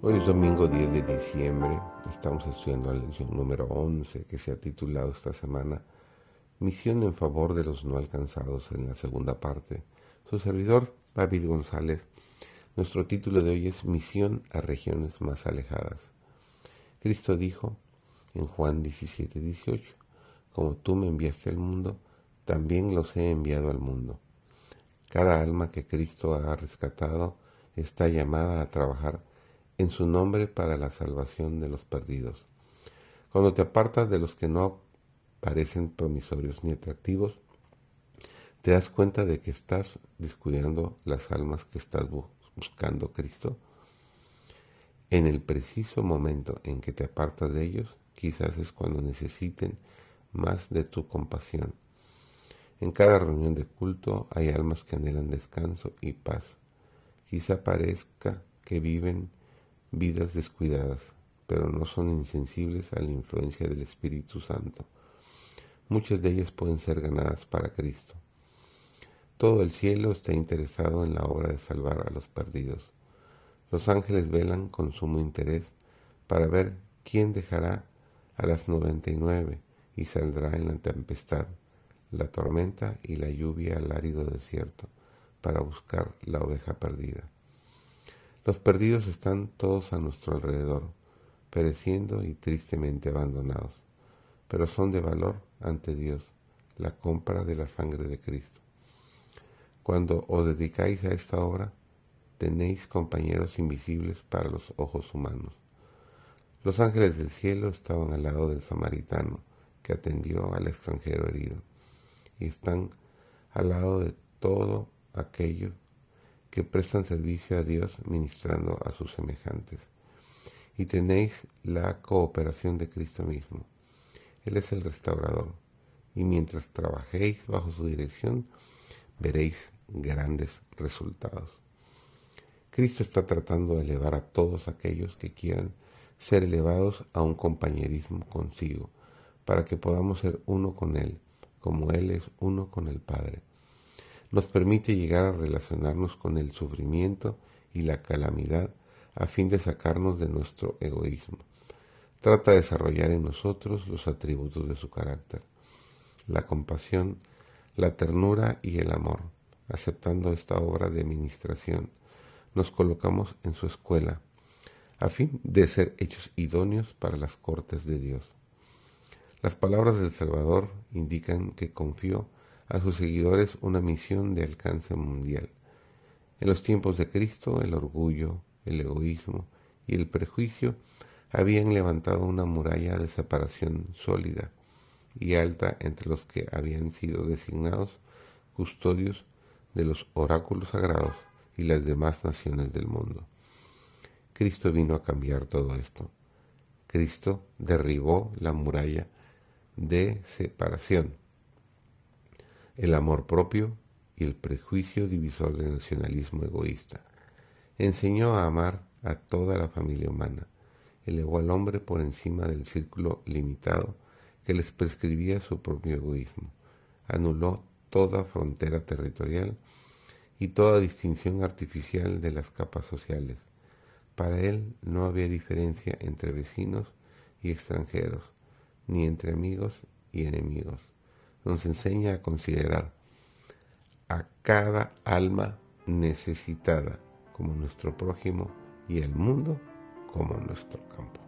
Hoy es domingo 10 de diciembre, estamos estudiando la lección número 11 que se ha titulado esta semana Misión en favor de los no alcanzados en la segunda parte. Su servidor, David González, nuestro título de hoy es Misión a regiones más alejadas. Cristo dijo en Juan 17, 18, Como tú me enviaste al mundo, también los he enviado al mundo. Cada alma que Cristo ha rescatado está llamada a trabajar en su nombre para la salvación de los perdidos. Cuando te apartas de los que no parecen promisorios ni atractivos, te das cuenta de que estás descuidando las almas que estás buscando Cristo. En el preciso momento en que te apartas de ellos, quizás es cuando necesiten más de tu compasión. En cada reunión de culto hay almas que anhelan descanso y paz. Quizá parezca que viven vidas descuidadas, pero no son insensibles a la influencia del Espíritu Santo. Muchas de ellas pueden ser ganadas para Cristo. Todo el cielo está interesado en la obra de salvar a los perdidos. Los ángeles velan con sumo interés para ver quién dejará a las noventa y nueve y saldrá en la tempestad, la tormenta y la lluvia al árido desierto para buscar la oveja perdida. Los perdidos están todos a nuestro alrededor, pereciendo y tristemente abandonados, pero son de valor ante Dios, la compra de la sangre de Cristo. Cuando os dedicáis a esta obra, tenéis compañeros invisibles para los ojos humanos. Los ángeles del cielo estaban al lado del samaritano que atendió al extranjero herido y están al lado de todo aquello que prestan servicio a Dios ministrando a sus semejantes. Y tenéis la cooperación de Cristo mismo. Él es el restaurador. Y mientras trabajéis bajo su dirección, veréis grandes resultados. Cristo está tratando de elevar a todos aquellos que quieran ser elevados a un compañerismo consigo, para que podamos ser uno con Él, como Él es uno con el Padre nos permite llegar a relacionarnos con el sufrimiento y la calamidad a fin de sacarnos de nuestro egoísmo. Trata de desarrollar en nosotros los atributos de su carácter, la compasión, la ternura y el amor. Aceptando esta obra de administración, nos colocamos en su escuela, a fin de ser hechos idóneos para las cortes de Dios. Las palabras del Salvador indican que confió a sus seguidores una misión de alcance mundial. En los tiempos de Cristo, el orgullo, el egoísmo y el prejuicio habían levantado una muralla de separación sólida y alta entre los que habían sido designados custodios de los oráculos sagrados y las demás naciones del mundo. Cristo vino a cambiar todo esto. Cristo derribó la muralla de separación el amor propio y el prejuicio divisor del nacionalismo egoísta. Enseñó a amar a toda la familia humana, elevó al hombre por encima del círculo limitado que les prescribía su propio egoísmo, anuló toda frontera territorial y toda distinción artificial de las capas sociales. Para él no había diferencia entre vecinos y extranjeros, ni entre amigos y enemigos nos enseña a considerar a cada alma necesitada como nuestro prójimo y el mundo como nuestro campo.